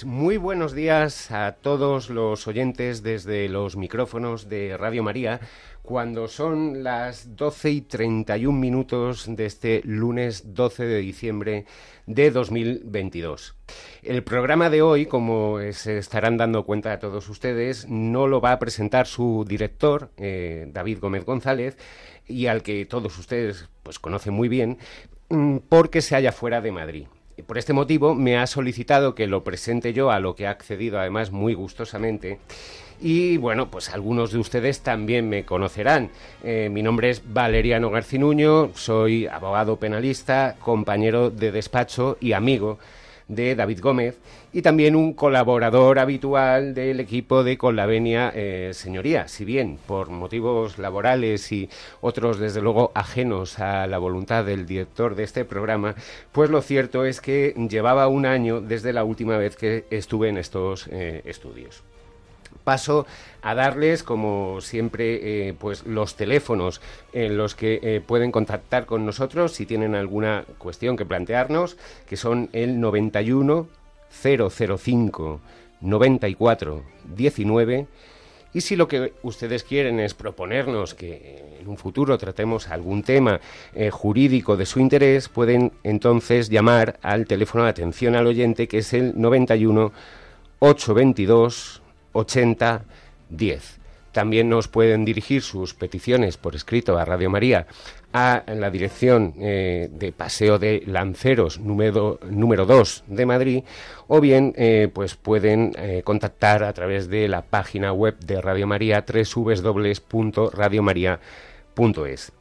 Pues muy buenos días a todos los oyentes desde los micrófonos de Radio María, cuando son las 12 y 31 minutos de este lunes 12 de diciembre de 2022. El programa de hoy, como se estarán dando cuenta a todos ustedes, no lo va a presentar su director, eh, David Gómez González, y al que todos ustedes pues conocen muy bien, mm, porque se halla fuera de Madrid. Por este motivo me ha solicitado que lo presente yo, a lo que ha accedido además muy gustosamente. Y bueno, pues algunos de ustedes también me conocerán. Eh, mi nombre es Valeriano Garcinuño, soy abogado penalista, compañero de despacho y amigo de David Gómez y también un colaborador habitual del equipo de Con la Venia eh, Señoría. Si bien por motivos laborales y otros, desde luego, ajenos a la voluntad del director de este programa, pues lo cierto es que llevaba un año desde la última vez que estuve en estos eh, estudios paso a darles, como siempre, eh, pues los teléfonos en los que eh, pueden contactar con nosotros si tienen alguna cuestión que plantearnos, que son el 91 005 94 19 y si lo que ustedes quieren es proponernos que en un futuro tratemos algún tema eh, jurídico de su interés, pueden entonces llamar al teléfono de atención al oyente que es el 91 822 80 10. También nos pueden dirigir sus peticiones por escrito a Radio María a la dirección eh, de Paseo de Lanceros número, número 2 de Madrid o bien eh, pues pueden eh, contactar a través de la página web de Radio María www.radiomaria.es.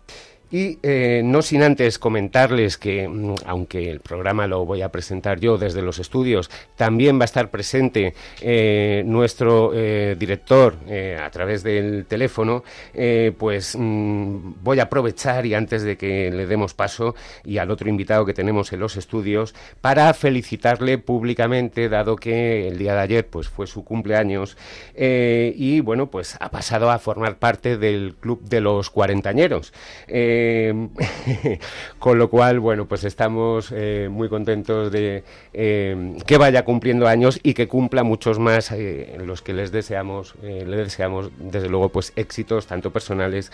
Y eh, no sin antes comentarles que, mm, aunque el programa lo voy a presentar yo desde los estudios, también va a estar presente eh, nuestro eh, director a través del teléfono, pues mm, voy a aprovechar y antes de que le demos paso y al otro invitado que tenemos en los estudios, para felicitarle públicamente, dado que el día de ayer pues fue su cumpleaños y bueno, pues ha pasado a formar parte del club de los cuarentañeros. Eh, con lo cual, bueno, pues estamos eh, muy contentos de eh, que vaya cumpliendo años y que cumpla muchos más los que les deseamos, le deseamos desde luego pues éxitos tanto personales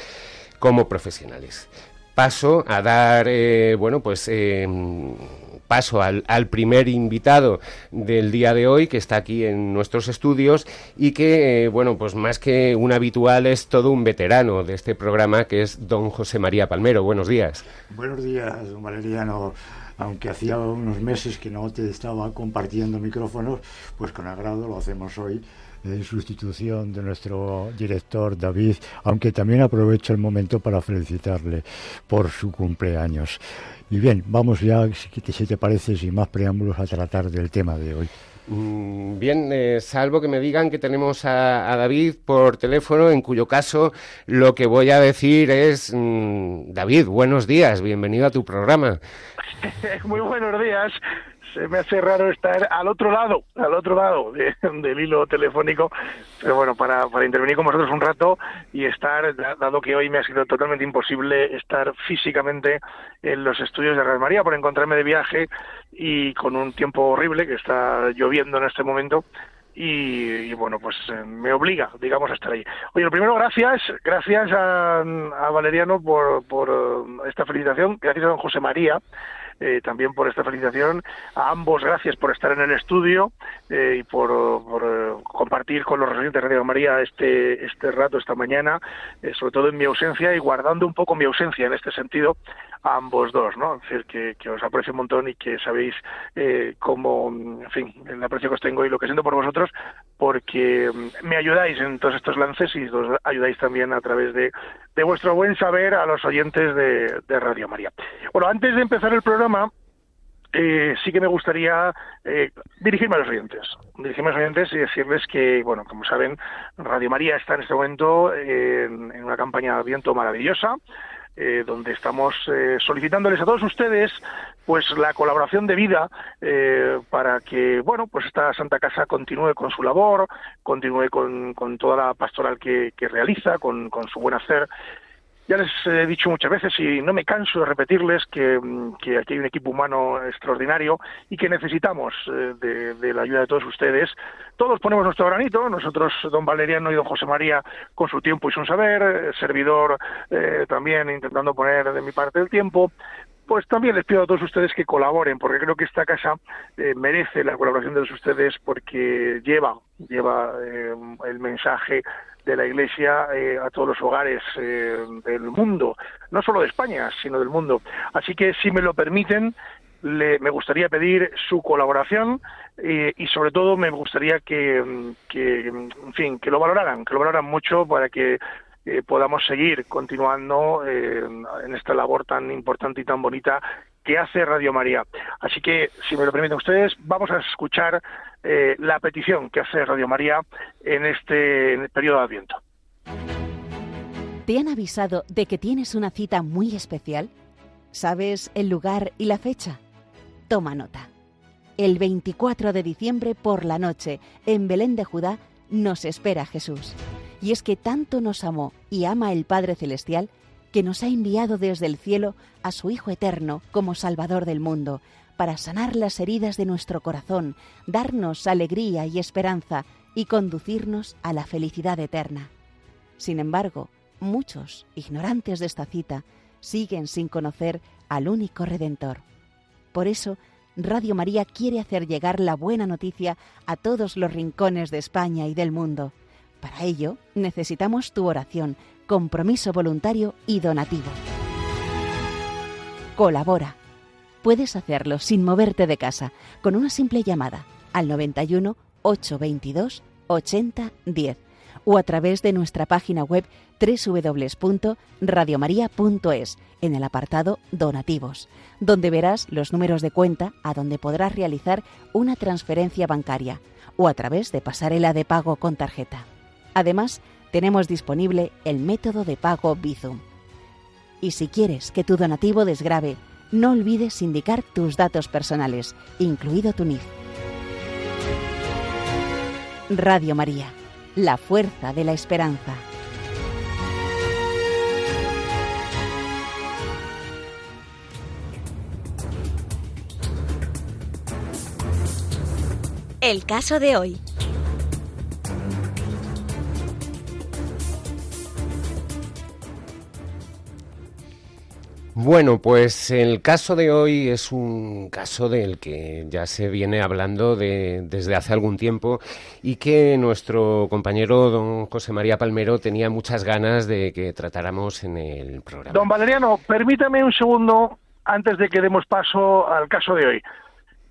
como profesionales. Paso a dar, bueno, pues paso al, primer invitado del día de hoy, que está aquí en nuestros estudios y que, eh, bueno, pues más que un habitual es todo un veterano de este programa, que es don José María Palmero. Buenos días. Buenos días, don Valeriano aunque hacía unos meses que no te estaba compartiendo micrófonos, pues con agrado lo hacemos hoy en sustitución de nuestro director David, aunque también aprovecho el momento para felicitarle por su cumpleaños. Y bien, vamos ya, si te parece, sin más preámbulos, a tratar del tema de hoy. Mm, bien, eh, salvo que me digan que tenemos a, David por teléfono, en cuyo caso lo que voy a decir es, mm, David, buenos días, bienvenido a tu programa. Muy buenos días me hace raro estar al otro lado, al otro lado del hilo telefónico, pero bueno, para, para intervenir con vosotros un rato y estar, dado que hoy me ha sido totalmente imposible estar físicamente en los estudios de Radio María por encontrarme de viaje y con un tiempo horrible que está lloviendo en este momento, y, bueno, pues eh, me obliga, digamos, a estar ahí. Oye, lo primero, gracias, gracias a, a Valeriano por, por eh, esta felicitación, gracias a don José María, eh, también por esta felicitación. A ambos, gracias por estar en el estudio eh, y por, eh, compartir con los residentes de Radio María este, este rato, esta mañana, sobre todo en mi ausencia y guardando un poco mi ausencia en este sentido a ambos dos, ¿no? Es decir, que, que os aprecio un montón y que sabéis cómo, en fin, el aprecio que os tengo y lo que siento por vosotros, porque mm, me ayudáis en todos estos lances y os ayudáis también a través de, de vuestro buen saber a los oyentes de, de Radio María. Bueno, antes de empezar el programa, eh, sí que me gustaría eh, dirigirme a los oyentes, dirigirme a los oyentes y decirles que, bueno, como saben, Radio María está en este momento en, una campaña de viento maravillosa, eh, donde estamos eh, solicitándoles a todos ustedes pues la colaboración de vida eh, para que bueno pues esta Santa Casa continúe con su labor, continúe con, con toda la pastoral que, que realiza, con, con su buen hacer ya les he dicho muchas veces y no me canso de repetirles que, que aquí hay un equipo humano extraordinario y que necesitamos eh, de, la ayuda de todos ustedes. Todos ponemos nuestro granito, nosotros, don Valeriano y don José María, con su tiempo y su saber, servidor eh, también intentando poner de mi parte el tiempo, pues también les pido a todos ustedes que colaboren, porque creo que esta casa eh, merece la colaboración de todos ustedes porque lleva, lleva el mensaje de la Iglesia eh, a todos los hogares eh, del mundo, no solo de España, sino del mundo. Así que, si me lo permiten, le, me gustaría pedir su colaboración eh, y sobre todo me gustaría que, que, en fin, que lo valoraran, que lo valoraran mucho para que podamos seguir continuando en esta labor tan importante y tan bonita que hace Radio María. Así que, si me lo permiten ustedes, vamos a escuchar eh, la petición que hace Radio María en este periodo de Adviento. ¿Te han avisado de que tienes una cita muy especial? ¿Sabes el lugar y la fecha? Toma nota. El 24 de diciembre por la noche, en Belén de Judá, nos espera Jesús. Y es que tanto nos amó y ama el Padre Celestial que nos ha enviado desde el cielo a su Hijo Eterno como Salvador del mundo, para sanar las heridas de nuestro corazón, darnos alegría y esperanza y conducirnos a la felicidad eterna. Sin embargo, muchos, ignorantes de esta cita, siguen sin conocer al único Redentor. Por eso, Radio María quiere hacer llegar la buena noticia a todos los rincones de España y del mundo. Para ello, necesitamos tu oración, compromiso voluntario y donativo. Colabora puedes hacerlo sin moverte de casa con una simple llamada al 91 822 80 10 o a través de nuestra página web www.radiomaria.es en el apartado Donativos, donde verás los números de cuenta a donde podrás realizar una transferencia bancaria o a través de pasarela de pago con tarjeta. Además, tenemos disponible el método de pago Bizum. Y si quieres que tu donativo desgrabe no olvides indicar tus datos personales, incluido tu NIF. Radio María, la fuerza de la esperanza. El caso de hoy. Bueno, pues el caso de hoy es un caso del que ya se viene hablando desde hace algún tiempo y que nuestro compañero don José María Palmero tenía muchas ganas de que tratáramos en el programa. Don Valeriano, permítame un segundo antes de que demos paso al caso de hoy.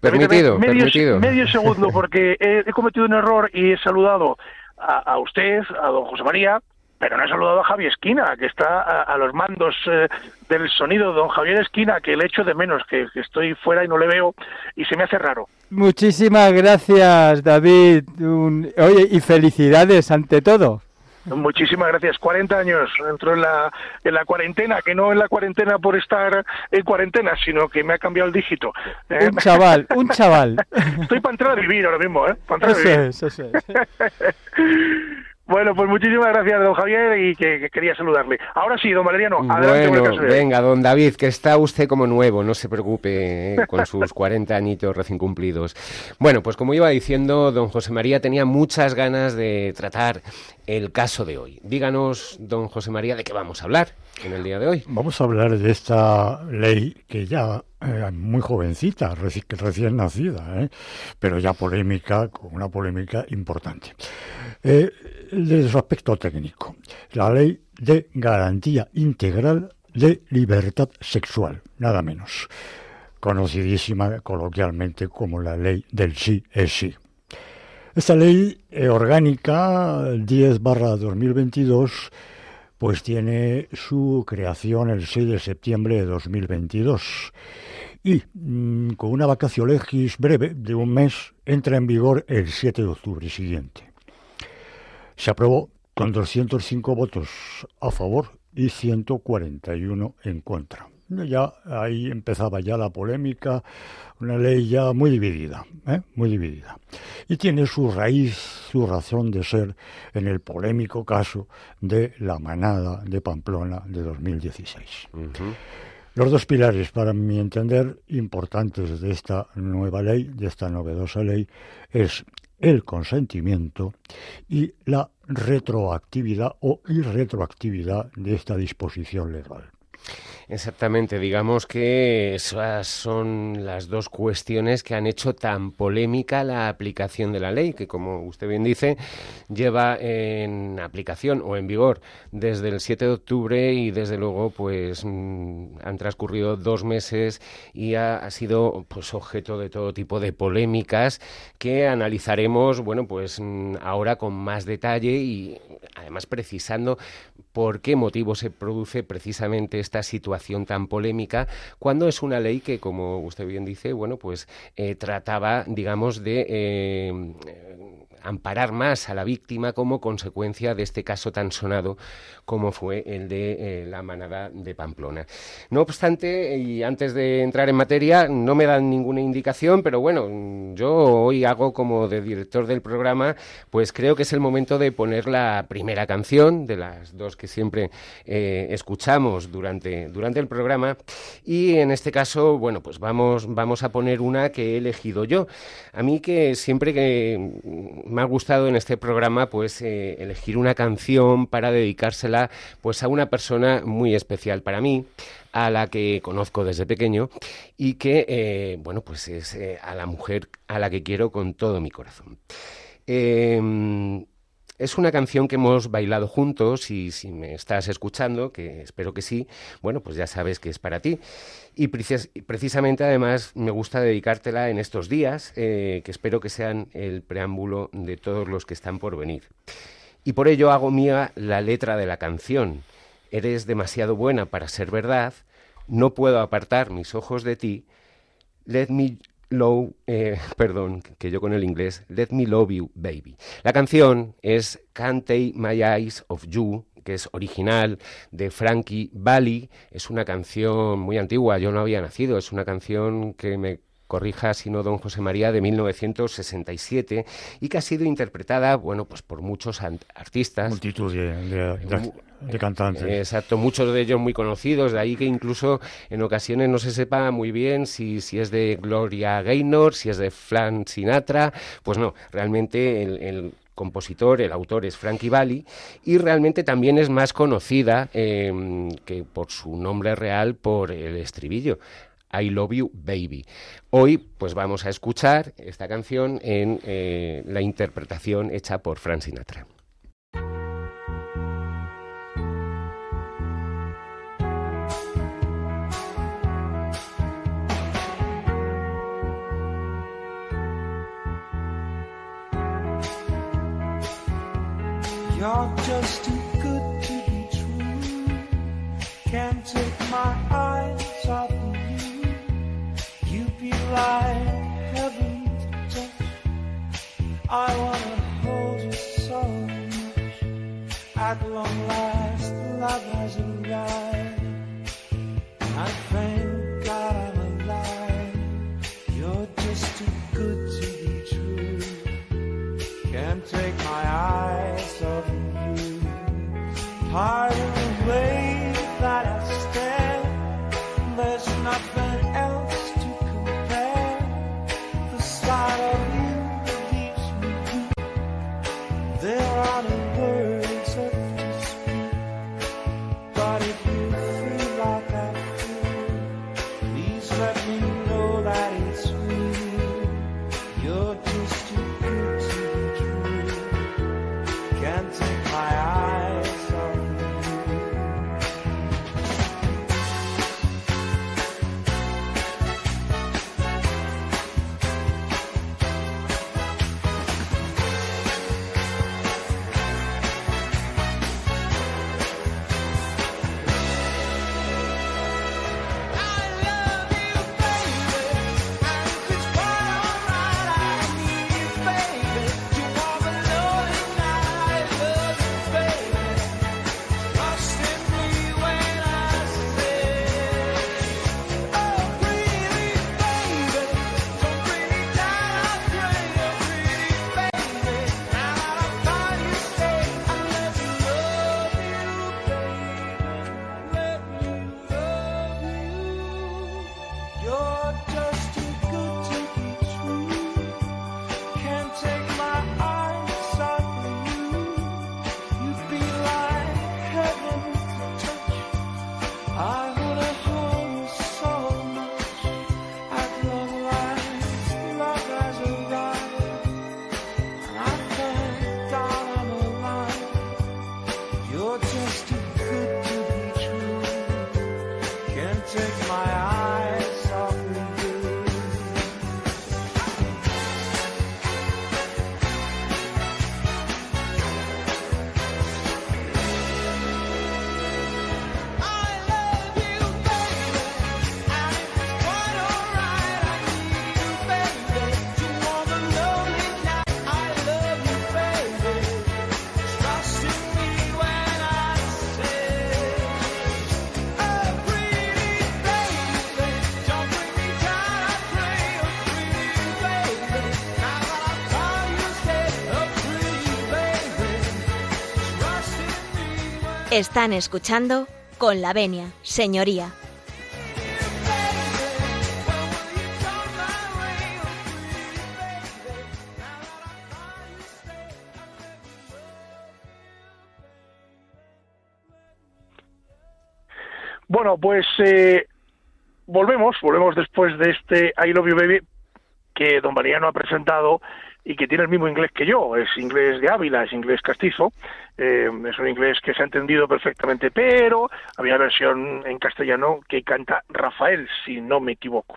Permitido, medio, permitido. Medio segundo, porque he, cometido un error y he saludado a usted, a don José María, pero no he saludado a Javier Esquina, que está a, los mandos eh, del sonido, don Javier Esquina, que le echo de menos, que, estoy fuera y no le veo y se me hace raro. Muchísimas gracias, David. Oye, y felicidades ante todo. Muchísimas gracias. 40 años entró en la, en la cuarentena, que no en la cuarentena por estar en cuarentena, sino que me ha cambiado el dígito. ¿eh? Un chaval, un chaval. Estoy para entrar a vivir ahora mismo, ¿eh? Para entrar a vivir. eso es. Bueno, pues muchísimas gracias, don Javier, y que, quería saludarle. Ahora sí, don Valeriano, adelante bueno, venga, don David, que está usted como nuevo, no se preocupe ¿eh? con sus 40 añitos recién cumplidos. Bueno, pues como iba diciendo, don José María tenía muchas ganas de tratar el caso de hoy. Díganos, don José María, de qué vamos a hablar en el día de hoy. Vamos a hablar de esta ley que ya eh, muy jovencita, recién nacida, ¿eh? pero ya polémica, con una polémica importante. Eh, desde su aspecto técnico, la ley de garantía integral de libertad sexual, nada menos, conocidísima coloquialmente como la ley del sí es sí. Esta ley eh, orgánica 10 2022 pues tiene su creación el 6 de septiembre de 2022 y mm, con una vacación legis breve de un mes entra en vigor el 7 de octubre siguiente. Se aprobó con 205 votos a favor y 141 en contra. Ya ahí empezaba ya la polémica, una ley ya muy dividida, ¿eh? muy dividida. Y tiene su raíz, su razón de ser en el polémico caso de la manada de Pamplona de 2016. Los dos pilares, para mi entender, importantes de esta nueva ley, de esta novedosa ley, es el consentimiento y la retroactividad o irretroactividad de esta disposición legal. Exactamente, digamos que esas son las dos cuestiones que han hecho tan polémica la aplicación de la ley, que como usted bien dice, lleva en aplicación o en vigor desde el 7 de octubre y desde luego pues mm, han transcurrido dos meses y ha, sido pues objeto de todo tipo de polémicas que analizaremos, bueno, pues mm, ahora con más detalle y además precisando por qué motivo se produce precisamente esta situación tan polémica cuando es una ley que, como usted bien dice, bueno, pues eh, trataba, digamos, de eh, amparar más a la víctima como consecuencia de este caso tan sonado como fue el de eh, la manada de Pamplona. No obstante, y antes de entrar en materia, no me dan ninguna indicación, pero bueno, yo hoy hago como de director del programa, pues creo que es el momento de poner la primera canción de las dos que siempre eh, escuchamos durante, durante el programa y en este caso, bueno, pues vamos, vamos a poner una que he elegido yo. A mí que siempre que me ha gustado en este programa pues eh, elegir una canción para dedicársela pues a una persona muy especial para mí a la que conozco desde pequeño y que eh, bueno pues es eh, a la mujer a la que quiero con todo mi corazón. Em, es una canción que hemos bailado juntos y si me estás escuchando, que espero que sí, bueno, pues ya sabes que es para ti. Y precisamente además me gusta dedicártela en estos días, eh, que espero que sean el preámbulo de todos los que están por venir. Y por ello hago mía la letra de la canción. Eres demasiado buena para ser verdad, no puedo apartar mis ojos de ti. Let me Low, eh, perdón, que yo con el inglés, Let Me Love You Baby. La canción es Can't Take My Eyes of You, que es original de Frankie Valli. Es una canción muy antigua, yo no había nacido, es una canción que me corrija sino don José María de 1967 y que ha sido interpretada, bueno, pues por muchos artistas. Multitud de, cantantes. Exacto, muchos de ellos muy conocidos, de ahí que incluso en ocasiones no se sepa muy bien si, si es de Gloria Gaynor, si es de Flan Sinatra, pues no, realmente el, compositor, el autor es Frankie Valli y realmente también es más conocida em, que por su nombre real por el estribillo. I Love You Baby. Hoy pues vamos a escuchar esta canción en eh, la interpretación hecha por Frank Sinatra. You're just too good to be true. Can't take my eyes At long last, love has arrived. I thank Están escuchando con la venia, señoría. Bueno, pues eh, volvemos, volvemos después de este I Love You Baby que don Mariano ha presentado y que tiene el mismo inglés que yo, es inglés de Ávila, es inglés castizo, eh, es un inglés que se ha entendido perfectamente, pero había versión en castellano que canta Rafael, si no me equivoco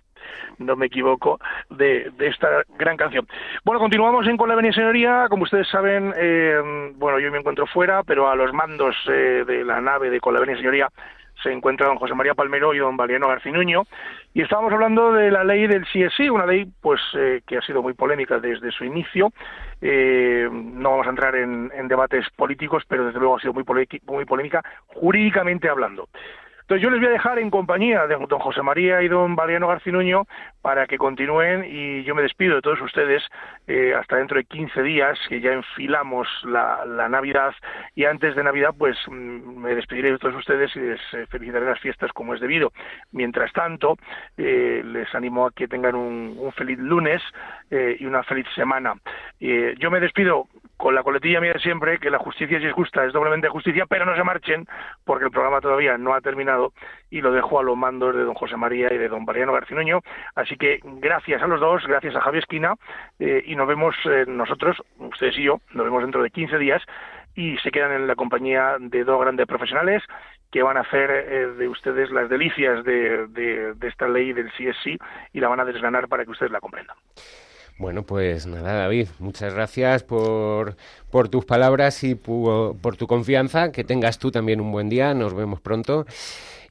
no me equivoco, de, esta gran canción. Bueno, continuamos en Con la Señoría. Como ustedes saben, eh, bueno, yo me encuentro fuera, pero a los mandos eh, de la nave de Con la Señoría se encuentra don José María Palmero y don Valiano Garcinuño y estábamos hablando de la ley del CSI, una ley pues eh, que ha sido muy polémica desde su inicio. Eh, no vamos a entrar en, debates políticos, pero desde luego ha sido muy, muy polémica jurídicamente hablando. Entonces yo les voy a dejar en compañía de don José María y don Valiano Garcinuño para que continúen y yo me despido de todos ustedes eh, hasta dentro de 15 días que ya enfilamos la, Navidad y antes de Navidad pues mm, me despediré de todos ustedes y les eh, felicitaré las fiestas como es debido. Mientras tanto eh, les animo a que tengan un, feliz lunes y una feliz semana. yo me despido con la coletilla mía de siempre, que la justicia si es justa es doblemente justicia, pero no se marchen, porque el programa todavía no ha terminado y lo dejo a los mandos de don José María y de don Mariano Garcinuño. Así que gracias a los dos, gracias a Javier Esquina, eh, y nos vemos eh, nosotros, ustedes y yo, nos vemos dentro de 15 días y se quedan en la compañía de dos grandes profesionales que van a hacer eh, de ustedes las delicias de, de esta ley del CSC y la van a desganar para que ustedes la comprendan. Bueno, pues nada, David, muchas gracias por, por tus palabras y por, por tu confianza. Que tengas tú también un buen día. Nos vemos pronto.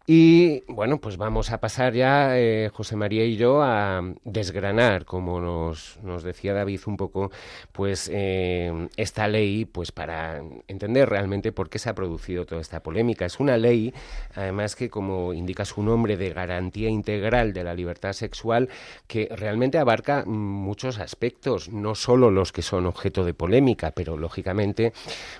Y bueno, pues vamos a pasar ya, eh, José María y yo, a desgranar, como nos, nos decía David un poco, pues eh, esta ley, pues para entender realmente por qué se ha producido toda esta polémica. Es una ley, además que como indica su nombre, de garantía integral de la libertad sexual, que realmente abarca muchos aspectos, no solo los que son objeto de polémica, pero lógicamente,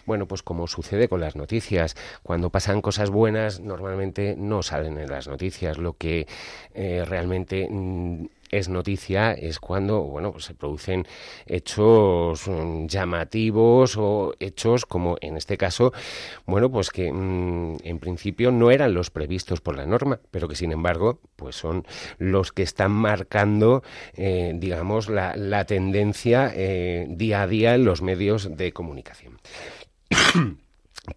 bueno, pues como sucede con las noticias, cuando pasan cosas buenas, normalmente no salen en las noticias. Lo que eh, realmente mm, es noticia es cuando bueno se producen hechos mm, llamativos o hechos como en este caso bueno pues que mm, en principio no eran los previstos por la norma pero que sin embargo pues son los que están marcando eh, digamos la, la tendencia eh, día a día en los medios de comunicación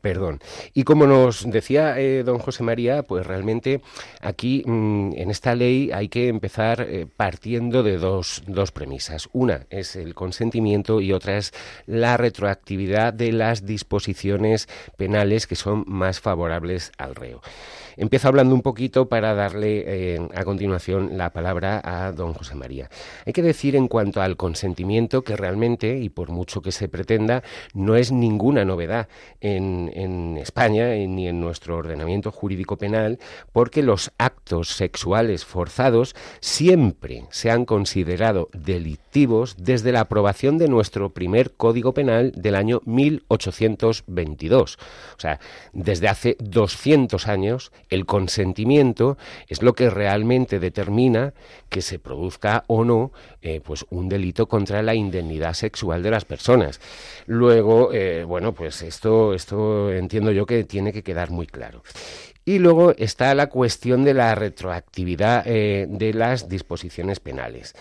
Perdón. Y como nos decía eh, don José María, pues realmente aquí mm, en esta ley hay que empezar eh, partiendo de dos, dos premisas. Una es el consentimiento y otra es la retroactividad de las disposiciones penales que son más favorables al reo. Empiezo hablando un poquito para darle eh, a continuación la palabra a don José María. Hay que decir en cuanto al consentimiento que realmente, y por mucho que se pretenda, no es ninguna novedad en, en España ni en nuestro ordenamiento jurídico penal, porque los actos sexuales forzados siempre se han considerado desde la aprobación de nuestro primer Código Penal del año 1822. O sea, desde hace 200 años el consentimiento es lo que realmente determina que se produzca o no eh, pues un delito contra la indemnidad sexual de las personas. Luego, eh, bueno, pues esto, esto entiendo yo que tiene que quedar muy claro. Y luego está la cuestión de la retroactividad eh, de las disposiciones penales.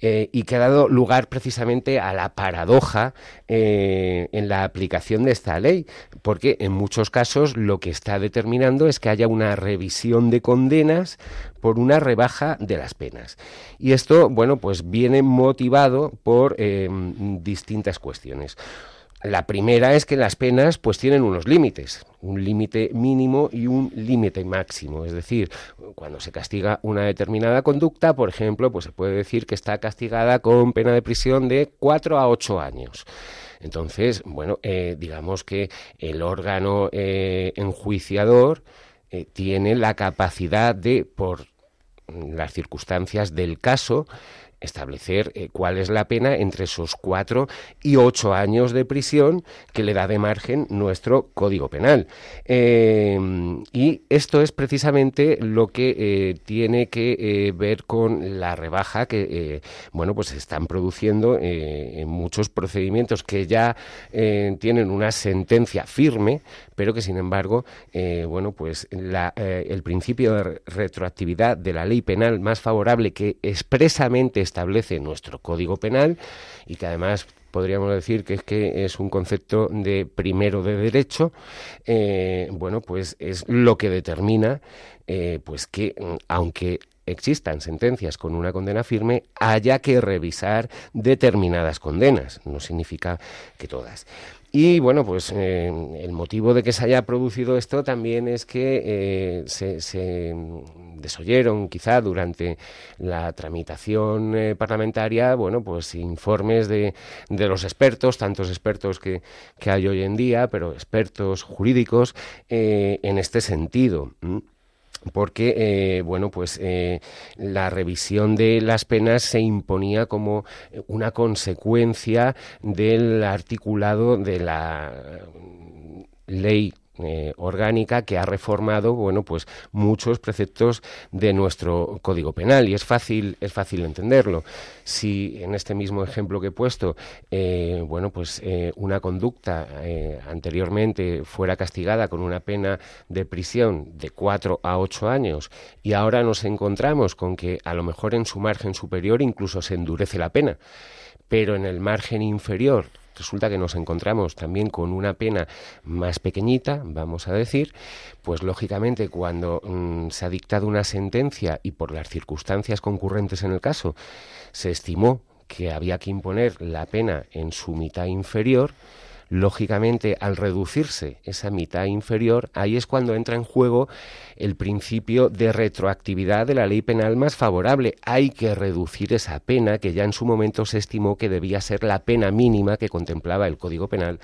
Eh, y que ha dado lugar precisamente a la paradoja eh, en la aplicación de esta ley, porque en muchos casos lo que está determinando es que haya una revisión de condenas por una rebaja de las penas. Y esto, bueno, pues viene motivado por distintas cuestiones. La primera es que las penas pues tienen unos límites, un límite mínimo y un límite máximo, es decir, cuando se castiga una determinada conducta, por ejemplo, pues se puede decir que está castigada con pena de prisión de cuatro a ocho años. Entonces, bueno, eh, digamos que el órgano eh, enjuiciador eh, tiene la capacidad de, por las circunstancias del caso, establecer eh, cuál es la pena entre esos cuatro y ocho años de prisión que le da de margen nuestro Código Penal. Eh, y esto es precisamente lo que eh, tiene que ver con la rebaja que, bueno, pues se están produciendo en muchos procedimientos que ya tienen una sentencia firme, pero que sin embargo, bueno, pues el principio de retroactividad de la ley penal más favorable que expresamente establece nuestro Código Penal y que además podríamos decir que es que es un concepto de primero de derecho, eh, bueno, pues es lo que determina, eh, pues que mm, aunque existan sentencias con una condena firme, haya que revisar determinadas condenas. No significa que todas. Y bueno, pues eh, el motivo de que se haya producido esto también es que eh, se, desoyeron quizá durante la tramitación eh, parlamentaria, bueno, pues informes de, de, los expertos, tantos expertos que, que, hay hoy en día, pero expertos jurídicos en este sentido porque eh, bueno pues eh, la revisión de las penas se imponía como una consecuencia del articulado de la ley eh, orgánica que ha reformado bueno pues muchos preceptos de nuestro código penal y es fácil es fácil entenderlo. Si en este mismo ejemplo que he puesto eh, bueno pues eh, una conducta anteriormente fuera castigada con una pena de prisión de cuatro a ocho años y ahora nos encontramos con que a lo mejor en su margen superior incluso se endurece la pena pero en el margen inferior resulta que nos encontramos también con una pena más pequeñita, vamos a decir, pues lógicamente cuando mm, se ha dictado una sentencia y por las circunstancias concurrentes en el caso se estimó que había que imponer la pena en su mitad inferior, lógicamente al reducirse esa mitad inferior, ahí es cuando entra en juego el principio de retroactividad de la ley penal más favorable. Hay que reducir esa pena que ya en su momento se estimó que debía ser la pena mínima que contemplaba el Código Penal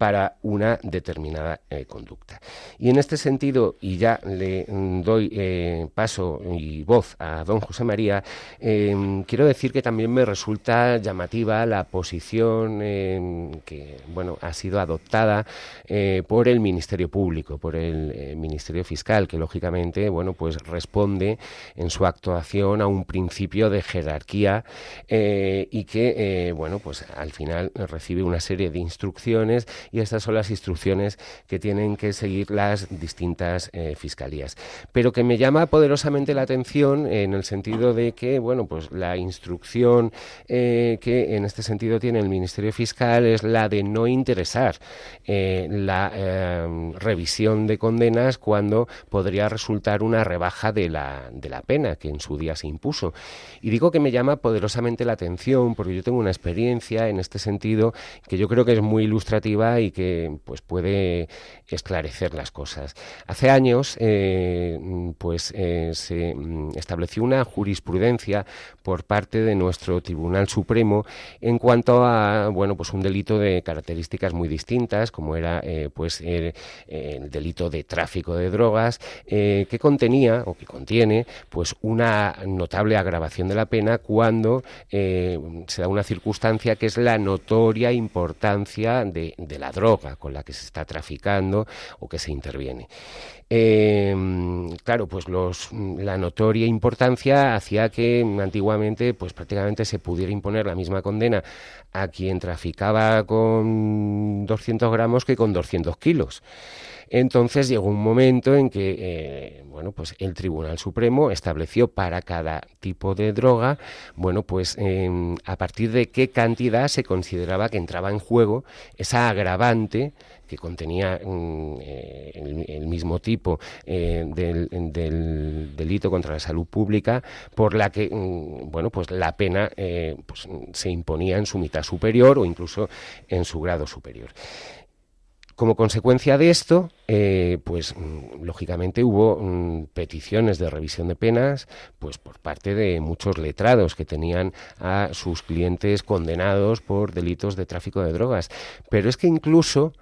para una determinada eh, conducta. Y en este sentido, y ya le mm, doy eh, paso y voz a don José María, em, quiero decir que también me resulta llamativa la posición em, que bueno ha sido adoptada eh, por el Ministerio Público, por el Ministerio Fiscal, que lógicamente bueno pues responde en su actuación a un principio de jerarquía y que bueno pues al final recibe una serie de instrucciones y estas son las instrucciones que tienen que seguir las distintas eh, fiscalías. Pero que me llama poderosamente la atención en el sentido de que, bueno, pues la instrucción eh, que en este sentido tiene el Ministerio Fiscal es la de no interesar eh, la revisión de condenas cuando podría resultar una rebaja de la, de la pena que en su día se impuso. Y digo que me llama poderosamente la atención porque yo tengo una experiencia en este sentido que yo creo que es muy ilustrativa y que pues puede esclarecer las cosas. Hace años eh, pues eh, se mm, estableció una jurisprudencia por parte de nuestro Tribunal Supremo en cuanto a bueno pues un delito de características muy distintas como era eh, pues el, delito de tráfico de drogas que contenía o que contiene pues una notable agravación de la pena cuando se da una circunstancia que es la notoria importancia de, de la droga con la que se está traficando o que se interviene. Em, claro, pues los, la notoria importancia hacía que antiguamente, pues prácticamente se pudiera imponer la misma condena a quien traficaba con 200 gramos que con 200 kilos. Entonces llegó un momento en que, eh, bueno, pues el Tribunal Supremo estableció para cada tipo de droga, bueno, pues em, a partir de qué cantidad se consideraba que entraba en juego esa agravante que contenía mm, eh, el, mismo tipo eh, del, delito contra la salud pública, por la que, mm, bueno, pues la pena pues, se imponía en su mitad superior o incluso en su grado superior. Como consecuencia de esto, eh, pues mm, lógicamente hubo mm, peticiones de revisión de penas, pues por parte de muchos letrados que tenían a sus clientes condenados por delitos de tráfico de drogas. Pero es que incluso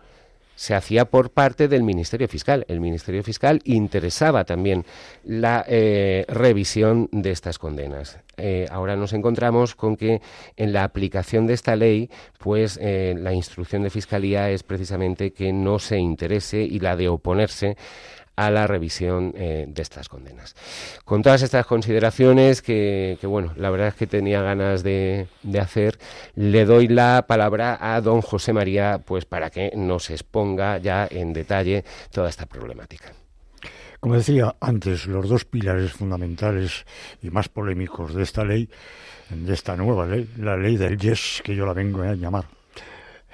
se hacía por parte del Ministerio Fiscal. El Ministerio Fiscal interesaba también la eh, revisión de estas condenas. Eh, ahora nos encontramos con que en la aplicación de esta ley, pues eh, la instrucción de Fiscalía es precisamente que no se interese y la de oponerse a la revisión eh, de estas condenas. Con todas estas consideraciones que, bueno, la verdad es que tenía ganas de, hacer, le doy la palabra a don José María, pues para que nos exponga ya en detalle toda esta problemática. Como decía antes, los dos pilares fundamentales y más polémicos de esta ley, de esta nueva ley, la ley del yes, que yo la vengo a llamar,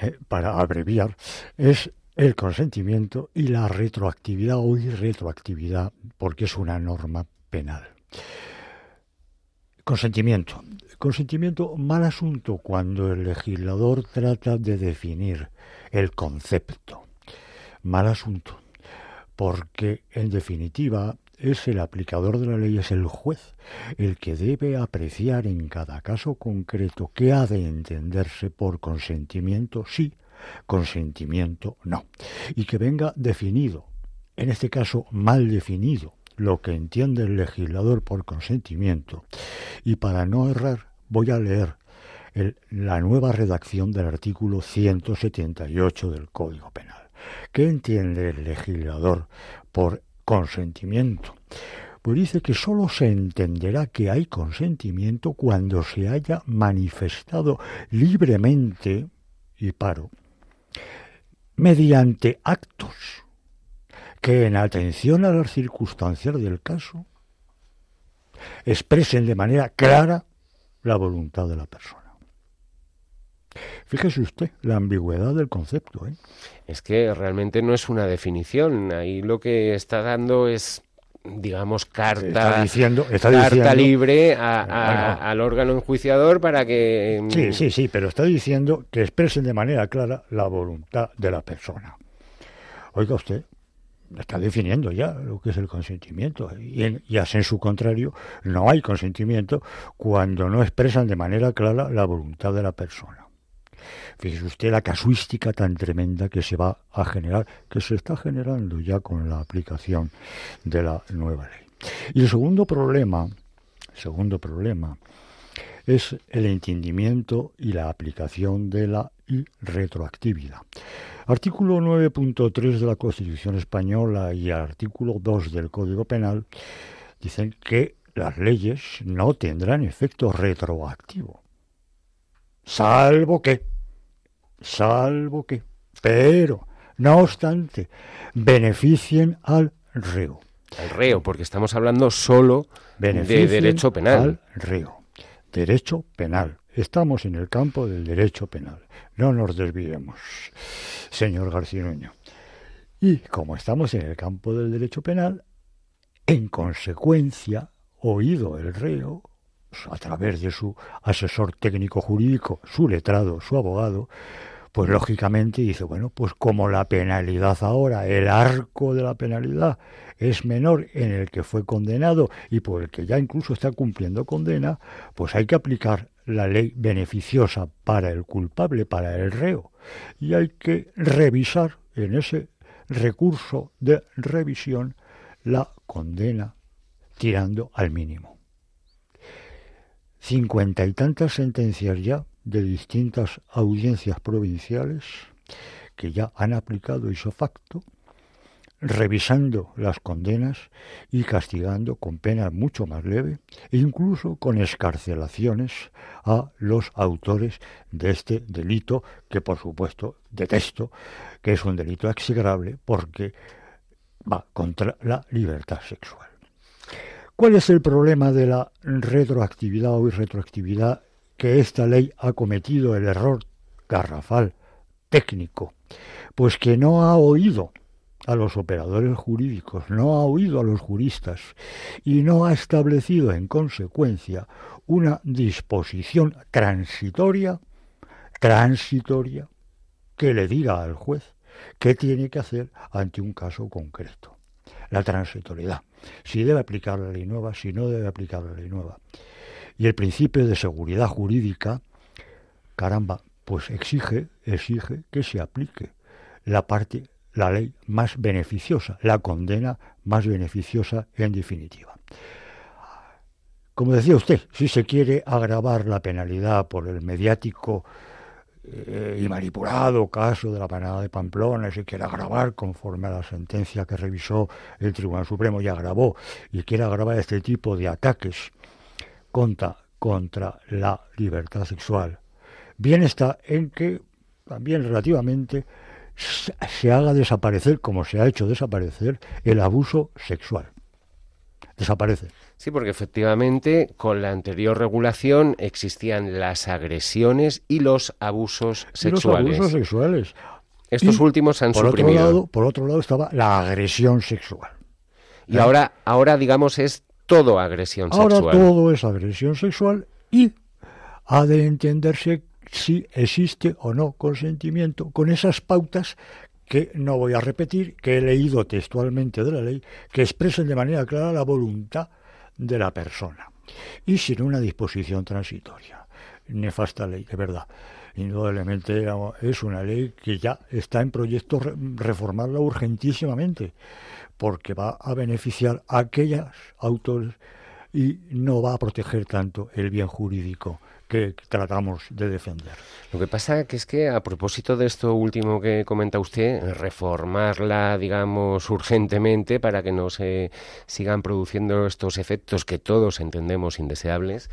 eh, para abreviar, es el consentimiento y la retroactividad o irretroactividad, porque es una norma penal. Consentimiento. Consentimiento, mal asunto cuando el legislador trata de definir el concepto. Mal asunto, porque en definitiva es el aplicador de la ley, es el juez, el que debe apreciar en cada caso concreto qué ha de entenderse por consentimiento sí consentimiento no. Y que venga definido, en este caso mal definido, lo que entiende el legislador por consentimiento. Y para no errar, voy a leer la nueva redacción del artículo 178 del Código Penal. ¿Qué entiende el legislador por consentimiento? Pues dice que sólo se entenderá que hay consentimiento cuando se haya manifestado libremente, y paro, mediante actos que en atención a las circunstancias del caso expresen de manera clara la voluntad de la persona. Fíjese usted la ambigüedad del concepto. ¿eh? Es que realmente no es una definición. Ahí lo que está dando es digamos, carta, está diciendo, está carta libre al órgano enjuiciador para que... Mm, sí, sí, sí, pero está diciendo que expresen de manera clara la voluntad de la persona. Oiga usted, está definiendo ya lo que es el consentimiento. Y, en, y en su contrario, no hay consentimiento cuando no expresan de manera clara la voluntad de la persona. Fíjese usted la casuística tan tremenda que se va a generar, que se está generando ya con la aplicación de la nueva ley. Y el segundo problema, segundo problema, es el entendimiento y la aplicación de la retroactividad. Artículo 9.3 de la Constitución española y artículo 2 del Código Penal dicen que las leyes no tendrán efecto retroactivo, salvo que salvo que, pero, no obstante, beneficien al reo. Al reo, porque estamos hablando solo de derecho penal. Al reo. Derecho penal. Estamos en el campo del derecho penal. No nos desviemos, señor Garcinuño. Y como estamos en el campo del derecho penal, en consecuencia, oído el reo, a través de su asesor técnico jurídico, su letrado, su abogado, pues lógicamente dice, bueno, pues como la penalidad ahora, el arco de la penalidad es menor en el que fue condenado y por el que ya incluso está cumpliendo condena, pues hay que aplicar la ley beneficiosa para el culpable, para el reo, y hay que revisar en ese recurso de revisión la condena tirando al mínimo. Cincuenta y tantas sentencias ya de distintas audiencias provinciales que ya han aplicado ese facto, revisando las condenas y castigando con pena mucho más leve e incluso con escarcelaciones a los autores de este delito que por supuesto detesto, que es un delito execrable porque va contra la libertad sexual. ¿Cuál es el problema de la retroactividad o irretroactividad que esta ley ha cometido el error garrafal técnico, pues que no ha oído a los operadores jurídicos, no ha oído a los juristas y no ha establecido en consecuencia una disposición transitoria, transitoria, que le diga al juez qué tiene que hacer ante un caso concreto. La transitoriedad. Si debe aplicar la ley nueva, si no debe aplicar la ley nueva. Y el principio de seguridad jurídica, caramba, pues exige, exige que se aplique la parte la ley más beneficiosa, la condena más beneficiosa en definitiva. Como decía usted, si se quiere agravar la penalidad por el mediático eh, y manipulado caso de la panada de Pamplona, se quiere agravar conforme a la sentencia que revisó el Tribunal Supremo y agravó, y quiere agravar este tipo de ataques contra, contra la libertad sexual. Bien está en que también relativamente se haga desaparecer, como se ha hecho desaparecer, el abuso sexual. Desaparece. Sí, porque efectivamente con la anterior regulación existían las agresiones y los abusos sexuales. los abusos sexuales. Estos últimos han por suprimido. Otro lado, por otro lado estaba la agresión sexual. Y ahora, ahora digamos, es todo agresión ahora sexual. Ahora todo es agresión sexual y ha de entenderse si existe o no consentimiento con esas pautas que no voy a repetir, que he leído textualmente de la ley, que expresen de manera clara la voluntad de la persona y sin una disposición transitoria. Nefasta ley, de verdad. Indudablemente es una ley que ya está en proyecto reformarla urgentísimamente, porque va a beneficiar a aquellas autores y no va a proteger tanto el bien jurídico que tratamos de defender. Lo que pasa que es que a propósito de esto último que comenta usted, reformarla, digamos, urgentemente para que no se sigan produciendo estos efectos que todos entendemos indeseables,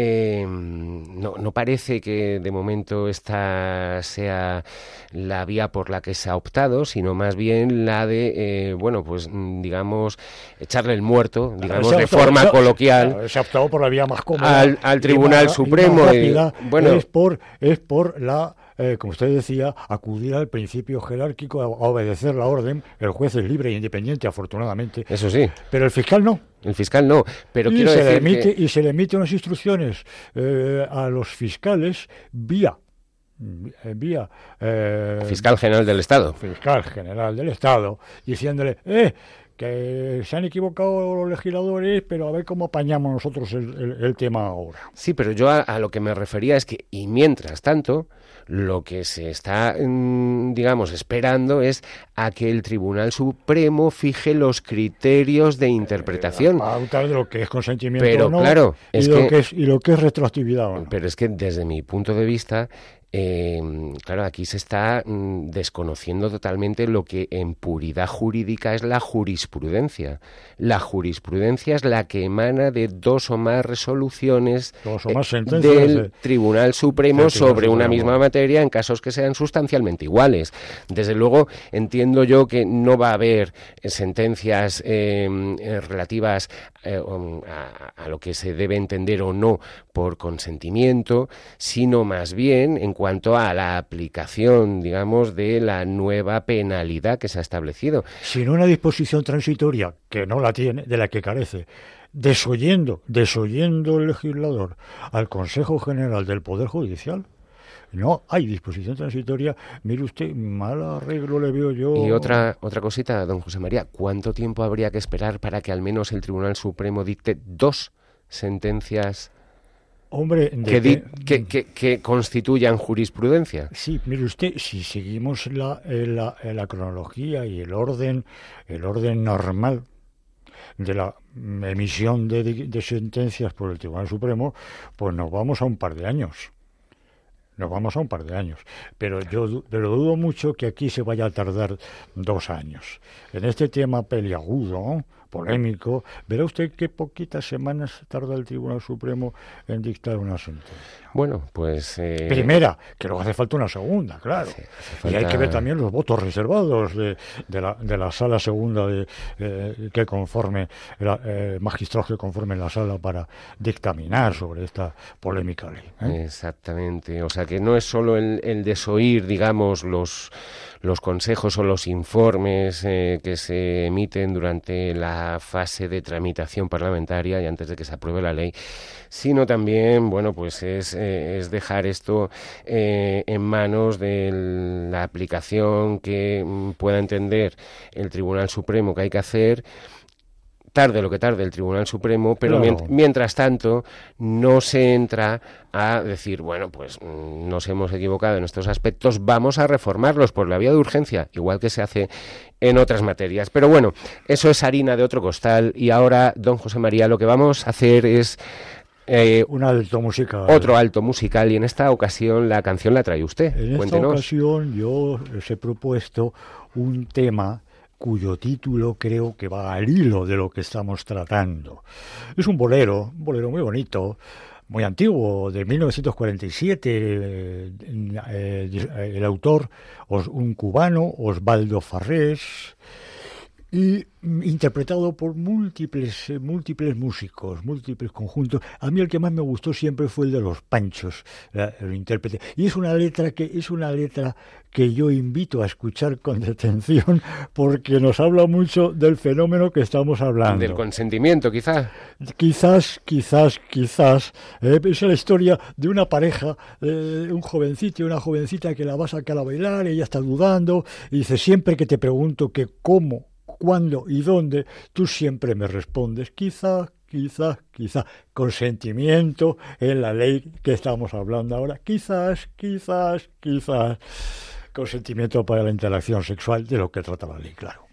eh, no, no, parece que de momento esta sea la vía por la que se ha optado, sino más bien la de, eh, bueno, pues digamos, echarle el muerto, digamos, de forma coloquial. se ha optado por la vía más cómoda. Al, al Tribunal Supremo. Y bueno, es por, es por la eh, como usted decía, acudir al principio jerárquico, a, obedecer la orden. El juez es libre e independiente, afortunadamente. Eso sí. Pero el fiscal no. El fiscal no, pero y quiero se decir le emite, que... Y se le emiten unas instrucciones eh, a los fiscales vía vía eh, fiscal general del Estado fiscal general del Estado diciéndole eh que se han equivocado los legisladores, pero a ver cómo apañamos nosotros el, el, el tema ahora. Sí, pero yo a, a, lo que me refería es que, y mientras tanto, lo que se está, mm, digamos, esperando es a que el Tribunal Supremo fije los criterios de interpretación. A de lo que es consentimiento pero, o no, claro, y, lo que, que es, y lo que es retroactividad. ¿o no? Pero es que desde mi punto de vista, eh, claro, aquí se está mm, desconociendo totalmente lo que en puridad jurídica es la jurisprudencia. La jurisprudencia es la que emana de dos o más resoluciones dos o más eh, del de- Tribunal Supremo del Tribunal sobre una misma materia en casos que sean sustancialmente iguales. Desde luego, entiendo yo que no va a haber eh, sentencias eh, eh, relativas eh, um, a, a lo que se debe entender o no por consentimiento, sino más bien en cuanto a la aplicación, digamos, de la nueva penalidad que se ha establecido. sin una disposición transitoria que no la tiene, de la que carece, desoyendo, desoyendo el legislador al Consejo General del Poder Judicial, no hay disposición transitoria. Mire usted, mal arreglo le veo yo. Y otra, otra cosita, don José María, ¿cuánto tiempo habría que esperar para que al menos el Tribunal Supremo dicte dos sentencias Hombre, que, di- que- que, que- que constituyan jurisprudencia? Sí, mire usted, si seguimos la, eh, la, eh, la cronología y el orden, el orden normal de la mm, emisión de, de- sentencias por el Tribunal Supremo, pues nos vamos a un par de años. Nos vamos a un par de años. Pero yo pero dudo mucho que aquí se vaya a tardar dos años. En este tema peliagudo, polémico, verá usted qué poquitas semanas tarda el Tribunal Supremo en dictar una sentencia. Bueno, pues... eh, Primera, que luego hace falta una segunda, claro. Hace Y hay que ver también los votos reservados de, de, la, de la sala segunda de, eh, que conforme, la- eh, magistrados que conformen la sala para dictaminar sobre esta polémica ley. ¿eh? Exactamente. O sea que no es solo el, el desoír, digamos, los, los consejos o los informes eh, que se emiten durante la fase de tramitación parlamentaria y antes de que se apruebe la ley, sino también, bueno, pues es, eh, es dejar esto eh, en manos de la aplicación que mm, pueda entender el Tribunal Supremo que hay que hacer tarde lo que tarde el Tribunal Supremo, pero mientras tanto no se entra a decir, bueno, pues mm, nos hemos equivocado en estos aspectos, vamos a reformarlos por la vía de urgencia, igual que se hace en otras materias. Pero bueno, eso es harina de otro costal y ahora, don José María, lo que vamos a hacer es eh, un alto musical. Otro alto musical y en esta ocasión la canción la trae usted. En esta ocasión yo les he propuesto un tema cuyo título creo que va al hilo de lo que estamos tratando. Es un bolero, un bolero muy bonito, muy antiguo, de 1947. Eh, eh, el autor, un cubano, Osvaldo Farrés, y interpretado por múltiples, eh, múltiples músicos, múltiples conjuntos. A mí el que más me gustó siempre fue el de los Panchos, el intérprete. Y es una letra que es una letra que yo invito a escuchar con detención porque nos habla mucho del fenómeno que estamos hablando. Del consentimiento, quizás. Quizás, quizás, quizás. Eh, es la historia de una pareja, eh, un jovencito y una jovencita que la va a sacar a bailar, ella está dudando y dice, siempre que te pregunto que cómo cuándo y dónde, tú siempre me respondes, quizá, quizá, quizá, consentimiento en la ley que estamos hablando ahora, quizás, quizás, quizás, consentimiento para la interacción sexual de lo que trata la ley, claro.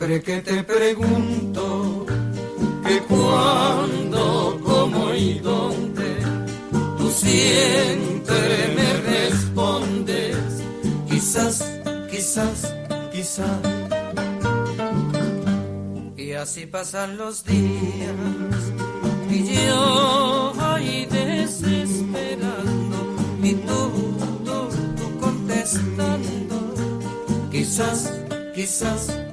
Que te pregunto que cuándo, cómo y dónde, tú siempre me respondes, quizás, quizás, quizás. Y así pasan los días y yo ahí desesperando y tú, tú, tú contestando, quizás, quizás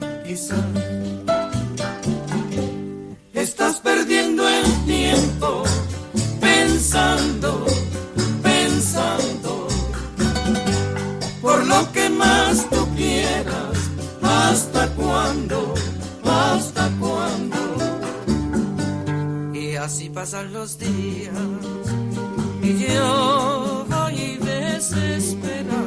Estás perdiendo el tiempo pensando, pensando, por lo que más tú quieras, hasta cuándo, hasta cuándo. Y así pasan los días y yo voy desesperando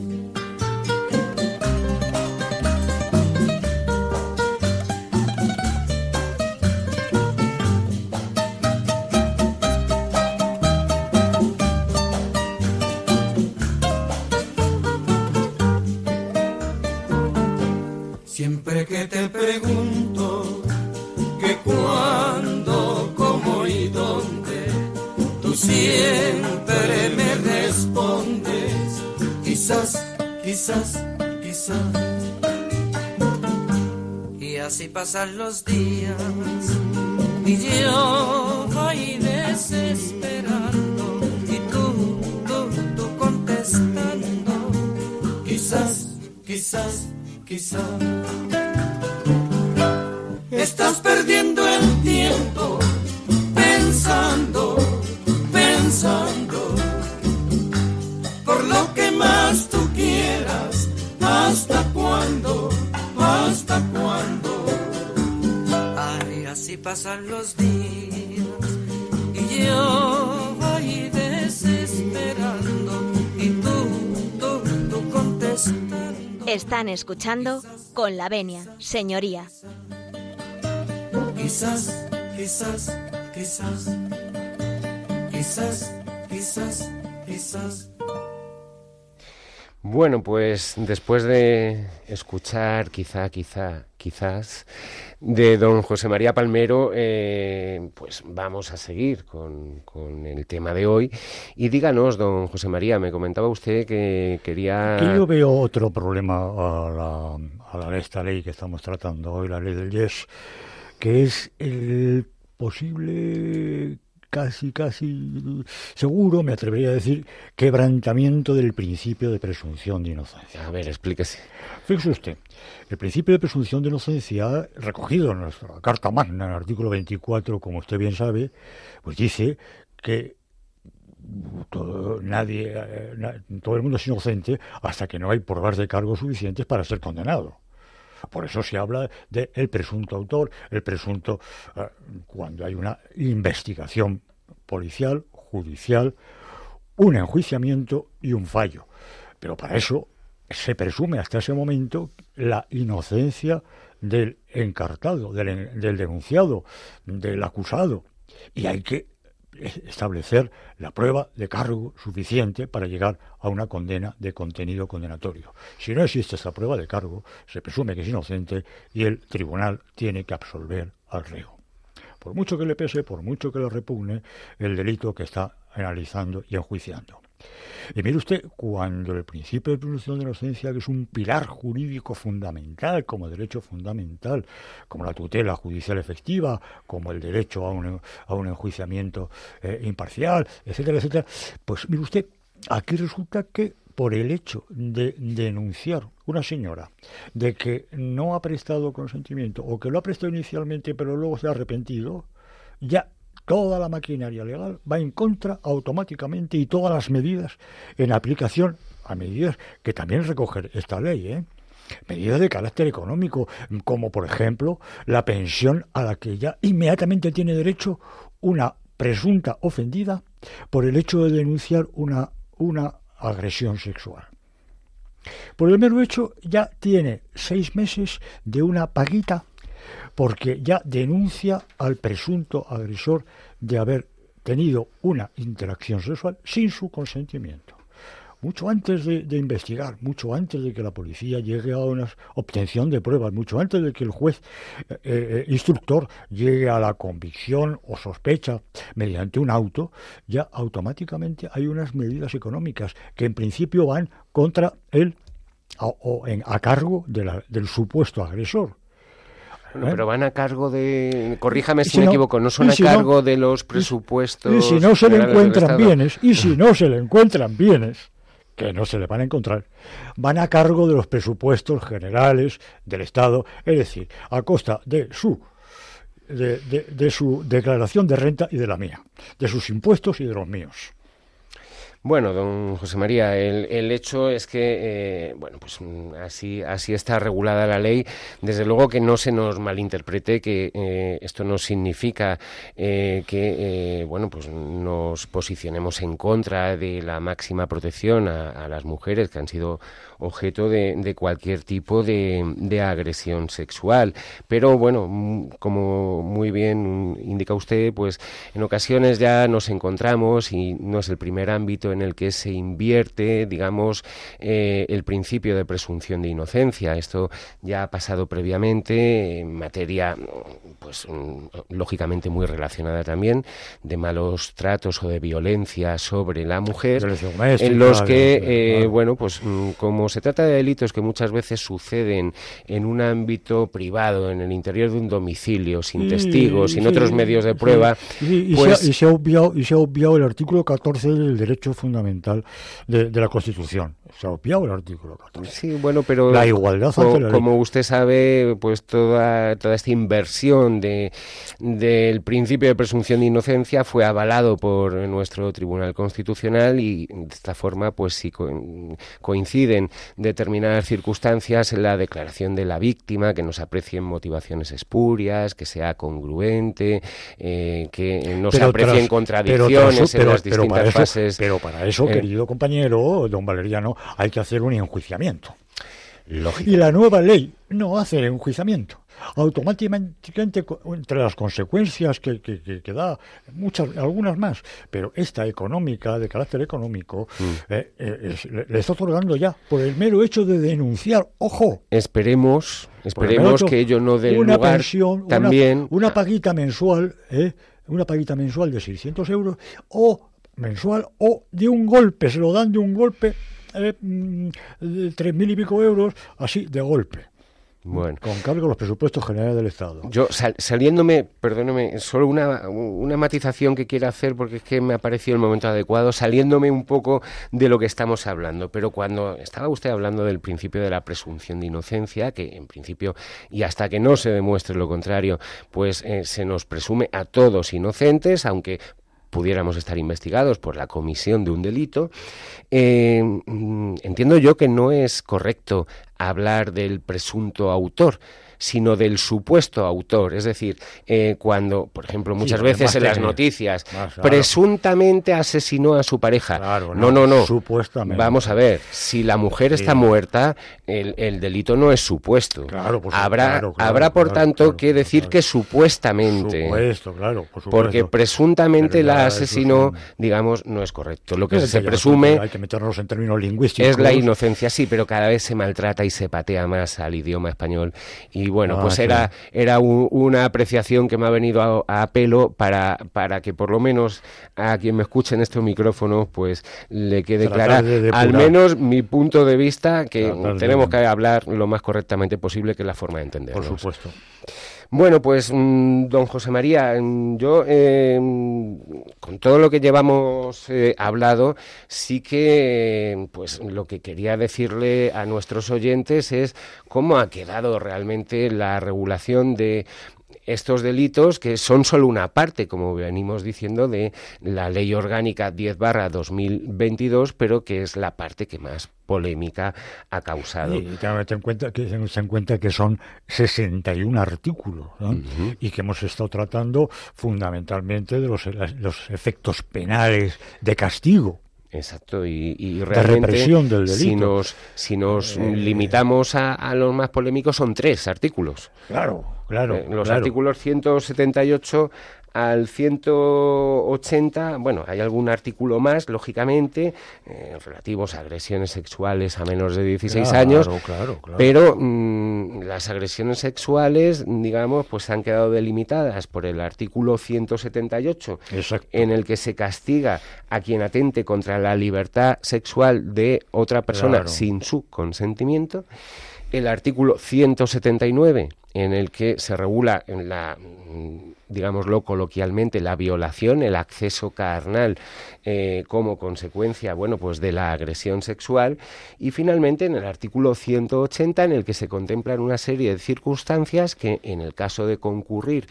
Pasan los días y yo voy desesperando y tú, tú, tú contestando. Quizás, quizás, quizás. Escuchando con la venia, señoría. Bueno, pues después de escuchar quizá, quizá, quizás de don José María Palmero, eh, pues vamos a seguir con, el tema de hoy. Y díganos, don José María, me comentaba usted que quería... Que yo veo otro problema a la, a la, esta ley que estamos tratando hoy, la ley del yes, que es el posible casi, casi seguro, me atrevería a decir, quebrantamiento del principio de presunción de inocencia. A ver, explíquese. Fíjese usted, el principio de presunción de inocencia, recogido en nuestra Carta Magna, en el artículo 24, como usted bien sabe, pues dice que todo, nadie, eh, todo el mundo es inocente hasta que no hay pruebas de cargo suficientes para ser condenado. Por eso se habla de el presunto autor, el presunto eh, cuando hay una investigación policial, judicial, un enjuiciamiento y un fallo. Pero para eso se presume hasta ese momento la inocencia del encartado, del, del denunciado, del acusado. Y hay que establecer la prueba de cargo suficiente para llegar a una condena de contenido condenatorio. Si no existe esta prueba de cargo, se presume que es inocente y el tribunal tiene que absolver al reo. Por mucho que le pese, por mucho que le repugne el delito que está analizando y enjuiciando. Y mire usted, cuando el principio de presunción de inocencia, que es un pilar jurídico fundamental, como derecho fundamental, como la tutela judicial efectiva, como el derecho a un, a un enjuiciamiento eh, imparcial, etcétera, etcétera, pues mire usted, aquí resulta que por el hecho de denunciar una señora de que no ha prestado consentimiento o que lo ha prestado inicialmente pero luego se ha arrepentido, ya toda la maquinaria legal va en contra automáticamente y todas las medidas en aplicación a medidas que también recoge esta ley, ¿eh? medidas de carácter económico, como por ejemplo la pensión a la que ya inmediatamente tiene derecho una presunta ofendida por el hecho de denunciar una, una agresión sexual. Por el mero hecho ya tiene seis meses de una paguita porque ya denuncia al presunto agresor de haber tenido una interacción sexual sin su consentimiento. Mucho antes de, investigar, mucho antes de que la policía llegue a una obtención de pruebas, mucho antes de que el juez eh, eh, instructor llegue a la convicción o sospecha mediante un auto, ya automáticamente hay unas medidas económicas que en principio van contra él o, a cargo del supuesto agresor. Pero van a cargo de, corríjame si, me equivoco, no son a cargo de los presupuestos. Y si no se le encuentran bienes, y si no se le encuentran bienes, que no se le van a encontrar, van a cargo de los presupuestos generales del Estado, es decir, a costa de su de su declaración de renta y de la mía, de sus impuestos y de los míos. Bueno, don José María, el, hecho es que, eh, bueno, pues mm, así, así está regulada la ley. Desde luego que no se nos malinterprete que eh, esto no significa eh, que, bueno, pues nos posicionemos en contra de la máxima protección a las mujeres que han sido objeto de, cualquier tipo de, agresión sexual. Pero bueno, mm, como muy bien indica usted, pues en ocasiones ya nos encontramos y no es el primer ámbito en el que se invierte, digamos, eh, el principio de presunción de inocencia. Esto ya ha pasado previamente en materia, pues mm, lógicamente muy relacionada también de malos tratos o de violencia sobre la mujer, en los que, eh, bueno, pues mm, como se trata de delitos que muchas veces suceden en un ámbito privado, en el interior de un domicilio, sin testigos, sin otros medios de prueba. Pues y, se, ha obviado, y se ha obviado el artículo 14 del derecho fundamental de, la Constitución. Se ha obviado el artículo 14. Sí, bueno, pero la igualdad como usted sabe, pues toda, toda esta inversión de, del principio de presunción de inocencia fue avalado por nuestro Tribunal Constitucional y de esta forma, pues si coinciden determinadas circunstancias en la declaración de la víctima, que no se aprecien motivaciones espurias, que sea congruente, eh, que no se aprecien contradicciones en las distintas fases. Pero para eso, eh, querido compañero, don Valeriano, hay que hacer un enjuiciamiento. Y la nueva ley no hace el enjuiciamiento automáticamente entre las consecuencias que, que, da, muchas, algunas más, pero esta económica, de carácter económico, mm. eh, eh, le, está otorgando ya por el mero hecho de denunciar, ojo. Esperemos, esperemos que ello no dé una lugar pensión, también una, paguita mensual, eh, una paguita mensual de 600 euros o mensual o de un golpe, se lo dan de un golpe eh, mm, tres mil y pico euros, así de golpe. Bueno. Con cargo a los presupuestos generales del Estado. Yo, saliéndome, perdóneme, solo una, una matización que quiero hacer porque es que me ha parecido el momento adecuado, saliéndome un poco de lo que estamos hablando. Pero cuando estaba usted hablando del principio de la presunción de inocencia, que en principio, y hasta que no se demuestre lo contrario, pues eh, se nos presume a todos inocentes, aunque pudiéramos estar investigados por la comisión de un delito, eh, mm, entiendo yo que no es correcto hablar del presunto autor, sino del supuesto autor. Es decir, eh, cuando, por ejemplo, muchas veces en las noticias, presuntamente asesinó a su pareja. no, no, no, Supuestamente. Vamos a ver, si la mujer está muerta, el, delito no es supuesto. habrá, habrá por tanto que decir que supuestamente. Supuesto, claro. Porque presuntamente la asesinó, digamos, no es correcto. Lo que se presume. Hay que meternos en términos lingüísticos. Es la inocencia, sí, pero cada vez se maltrata y se patea más al idioma español. Y bueno, pues ah, era, era una apreciación que me ha venido a, pelo para, para que por lo menos a quien me escuche en estos micrófonos, pues le quede clara al menos mi punto de vista, que tenemos que hablar lo más correctamente posible, que es la forma de entenderlo. Por supuesto. Bueno, pues mm, don José María, mm, yo em, con todo lo que llevamos eh, hablado, sí que pues lo que quería decirle a nuestros oyentes es cómo ha quedado realmente la regulación de estos delitos que son solo una parte, como venimos diciendo, de la Ley Orgánica 10 barra 2022, pero que es la parte que más polémica ha causado. Y ten en cuenta que, en cuenta que son 61 artículos y que hemos estado tratando fundamentalmente de los, los efectos penales de castigo. Exacto, y, realmente si nos, si nos eh, limitamos a, a, los más polémicos son tres artículos. Claro, claro. Eh, los artículos 178 al 180, bueno, hay algún artículo más, lógicamente, eh, relativos a agresiones sexuales a menos de 16 años, pero mm, las agresiones sexuales, digamos, pues han quedado delimitadas por el artículo 178, en el que se castiga a quien atente contra la libertad sexual de otra persona sin su consentimiento el artículo 179 en el que se regula en la digámoslo coloquialmente, la violación, el acceso carnal eh, como consecuencia, bueno, pues de la agresión sexual y finalmente en el artículo 180 en el que se contemplan una serie de circunstancias que en el caso de concurrir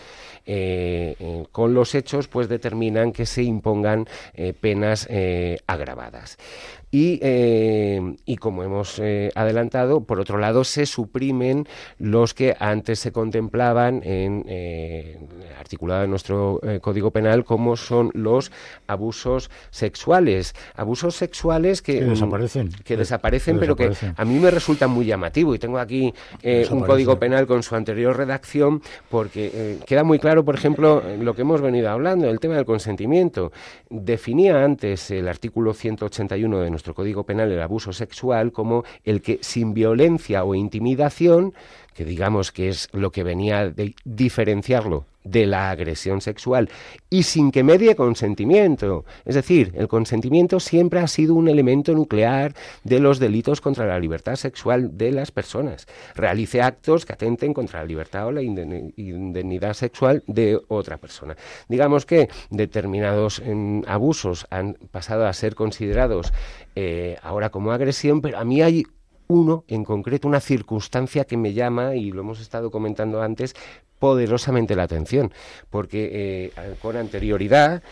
eh, eh, con los hechos pues determinan que se impongan penas agravadas. Y, eh, y, como hemos eh, adelantado, por otro lado, se suprimen los que antes se contemplaban en eh, articulado en nuestro Código Penal, como son los abusos sexuales. Abusos sexuales que, desaparecen. Que desaparecen, pero que a mí me resulta muy llamativo. Y tengo aquí un Código Penal con su anterior redacción, porque queda muy claro, por ejemplo, lo que hemos venido hablando, el tema del consentimiento. Definía antes el artículo 181 de nuestro Código Penal el abuso sexual como el que sin violencia o intimidación, que digamos que es lo que venía de diferenciarlo de la agresión sexual y sin que medie consentimiento. Es decir, el consentimiento siempre ha sido un elemento nuclear de los delitos contra la libertad sexual de las personas. Realice actos que atenten contra la libertad o la indemnidad sexual de otra persona. Digamos que determinados em, abusos han pasado a ser considerados eh, ahora como agresión, pero a mí hay uno en concreto, una circunstancia que me llama, y lo hemos estado comentando antes, poderosamente la atención, porque eh, con anterioridad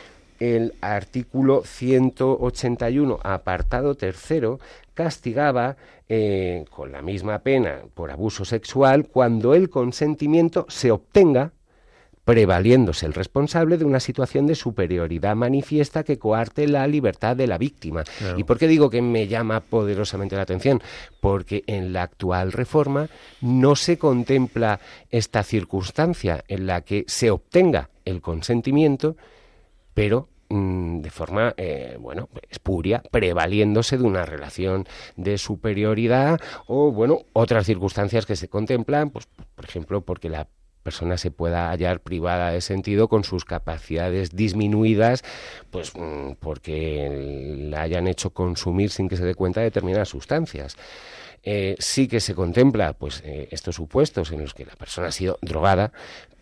el artículo 181, apartado tercero, castigaba eh, con la misma pena por abuso sexual cuando el consentimiento se obtenga prevaliéndose el responsable de una situación de superioridad manifiesta que coarte la libertad de la víctima. ¿Y por qué digo que me llama poderosamente la atención? Porque en la actual reforma no se contempla esta circunstancia en la que se obtenga el consentimiento, pero mm, de forma, eh, bueno, espuria, prevaliéndose de una relación de superioridad o, bueno, otras circunstancias que se contemplan, pues, por ejemplo, porque la persona se pueda hallar privada de sentido con sus capacidades disminuidas, pues mm, porque la hayan hecho consumir sin que se dé cuenta de determinadas sustancias. eh, sí que se contempla pues eh, estos supuestos en los que la persona ha sido drogada,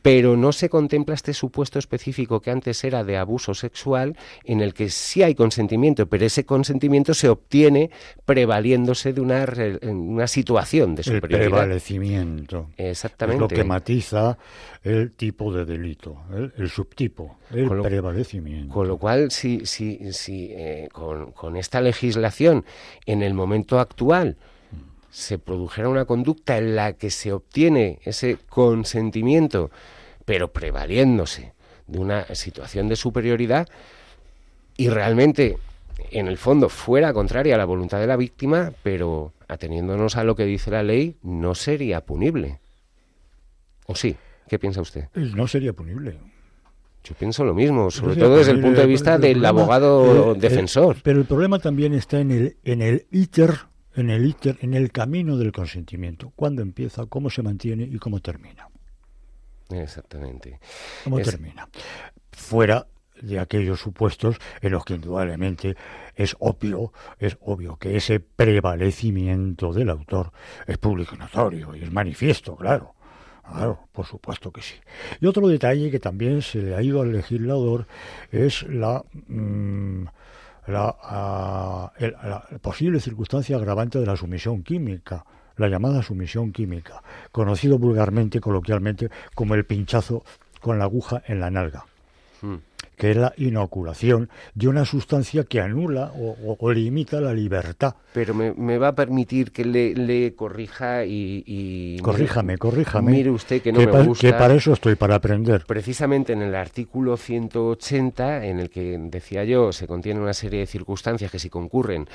pero no se contempla este supuesto específico que antes era de abuso sexual, en el que sí hay consentimiento, pero ese consentimiento se obtiene prevaliéndose de una, una situación de superioridad. El prevalecimiento. Exactamente. Es lo que matiza el tipo de delito, el, subtipo, el prevalecimiento. Con lo cual, si, si, si eh, con, con esta legislación, en el momento actual, se produjera una conducta en la que se obtiene ese consentimiento pero prevaliéndose de una situación de superioridad y realmente en el fondo fuera contraria a la voluntad de la víctima, pero ateniéndonos a lo que dice la ley, no sería punible. ¿O sí? ¿Qué piensa usted? No sería punible. Yo pienso lo mismo, sobre todo desde el punto de vista del abogado eh, eh, defensor. pero el problema también está en el, en el ITER, en el ITER, en el camino del consentimiento. ¿Cuándo empieza, cómo se mantiene y cómo termina? Exactamente. ¿Cómo termina? Fuera de aquellos supuestos en los que indudablemente es obvio, es obvio que ese prevalecimiento del autor es público y notorio y es manifiesto, claro. Claro, por supuesto que sí. Y otro detalle que también se le ha ido al legislador es la, mm, la, ah, la posible circunstancia agravante de la sumisión química la llamada sumisión química, conocido vulgarmente, coloquialmente, como el pinchazo con la aguja en la nalga. Hmm que es la inoculación de una sustancia que anula o, limita la libertad. Pero me, va a permitir que le, corrija y, Corríjame, corríjame. Mire usted que no me gusta... Que para eso estoy, para aprender. Precisamente en el artículo 180, en el que decía yo, se contiene una serie de circunstancias que si concurren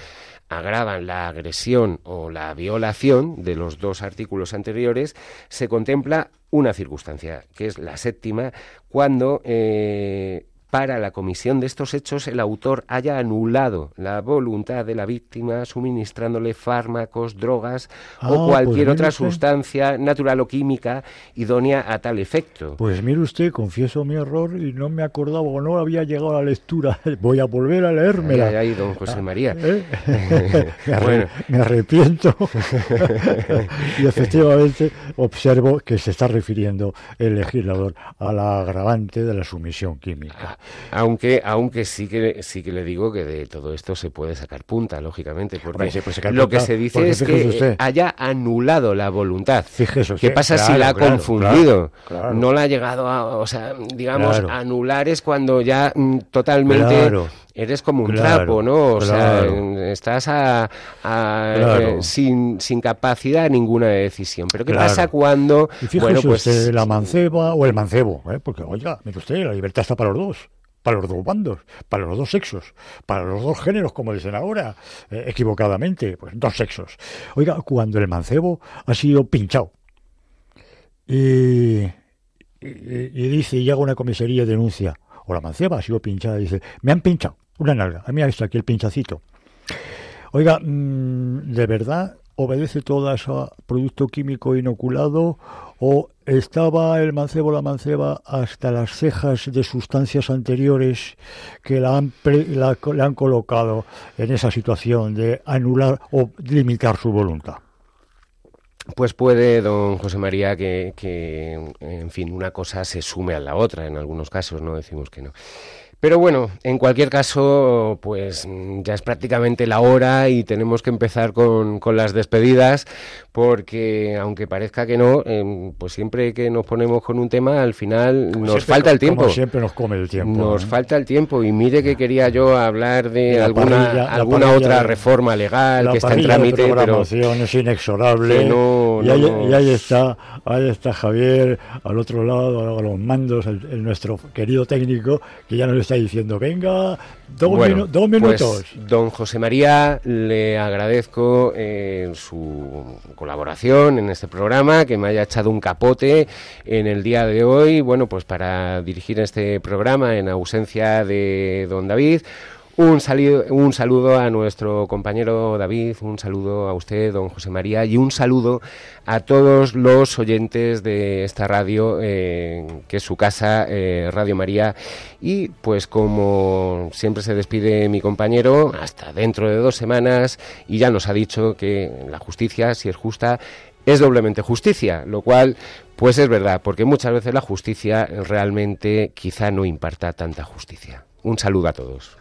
agravan la agresión o la violación de los dos artículos anteriores, se contempla una circunstancia, que es la séptima, cuando eh, para la comisión de estos hechos el autor haya anulado la voluntad de la víctima suministrándole fármacos, drogas o ah, cualquier pues otra sustancia natural o química idónea a tal efecto. Pues mire usted, confieso mi error y no me acordaba o no había llegado a la lectura. Voy a volver a leérmela. Ahí, ahí don José María. ¿Eh? me, me arrepiento y efectivamente observo que se está refiriendo el legislador a la agravante de la sumisión química. Aunque, aunque sí que sí que le digo que de todo esto se puede sacar punta, lógicamente, porque lo que se dice es que haya anulado la voluntad. ¿Qué pasa si la ha confundido? no la ha llegado a, o sea, digamos, anular es cuando ya mm, totalmente eres como un trapo, ¿no? O sea, estás a, eh, sin, sin capacidad ninguna de decisión. Pero ¿qué pasa cuando... bueno, pues la manceba o el mancebo, ¿eh? porque oiga, mire usted, la libertad está para los dos para los dos bandos, para los dos sexos, para los dos géneros, como dicen ahora, eh, equivocadamente, pues dos sexos. Oiga, cuando el mancebo ha sido pinchado y, y, dice, y hago una comisaría y denuncia, o la manceba ha pinchada dice, me han pinchado una nalga, a mí está aquí el pinchacito. Oiga, mm, ¿de verdad obedece todo a ese producto químico inoculado o estaba el mancebo la manceba hasta las cejas de sustancias anteriores que la han le han colocado en esa situación de anular o limitar su voluntad. Pues puede, don José María, que, que, en fin, una cosa se sume a la otra, en algunos casos, no decimos que no. Pero bueno, en cualquier caso, pues ya es prácticamente la hora y tenemos que empezar con, con las despedidas, porque aunque parezca que no, em, pues siempre que nos ponemos con un tema, al final nos falta el tiempo. Como siempre nos come el tiempo. Nos ¿eh? falta el tiempo y mire que quería yo hablar de alguna, alguna otra reforma legal que está en trámite, pero es inexorable. Y, ahí, está, ahí está Javier al otro lado, a los mandos, el, nuestro querido técnico que ya nos está diciendo, venga, dos, pues, minutos. don José María, le agradezco eh, su colaboración en este programa, que me haya echado un capote en el día de hoy, bueno, pues para dirigir este programa en ausencia de don David Un, un saludo a nuestro compañero David, un saludo a usted, don José María, y un saludo a todos los oyentes de esta radio, eh, que es su casa, eh, Radio María. Y pues como siempre se despide mi compañero, hasta dentro de dos semanas, y ya nos ha dicho que la justicia, si es justa, es doblemente justicia, lo cual pues es verdad, porque muchas veces la justicia realmente quizá no imparta tanta justicia. Un saludo a todos.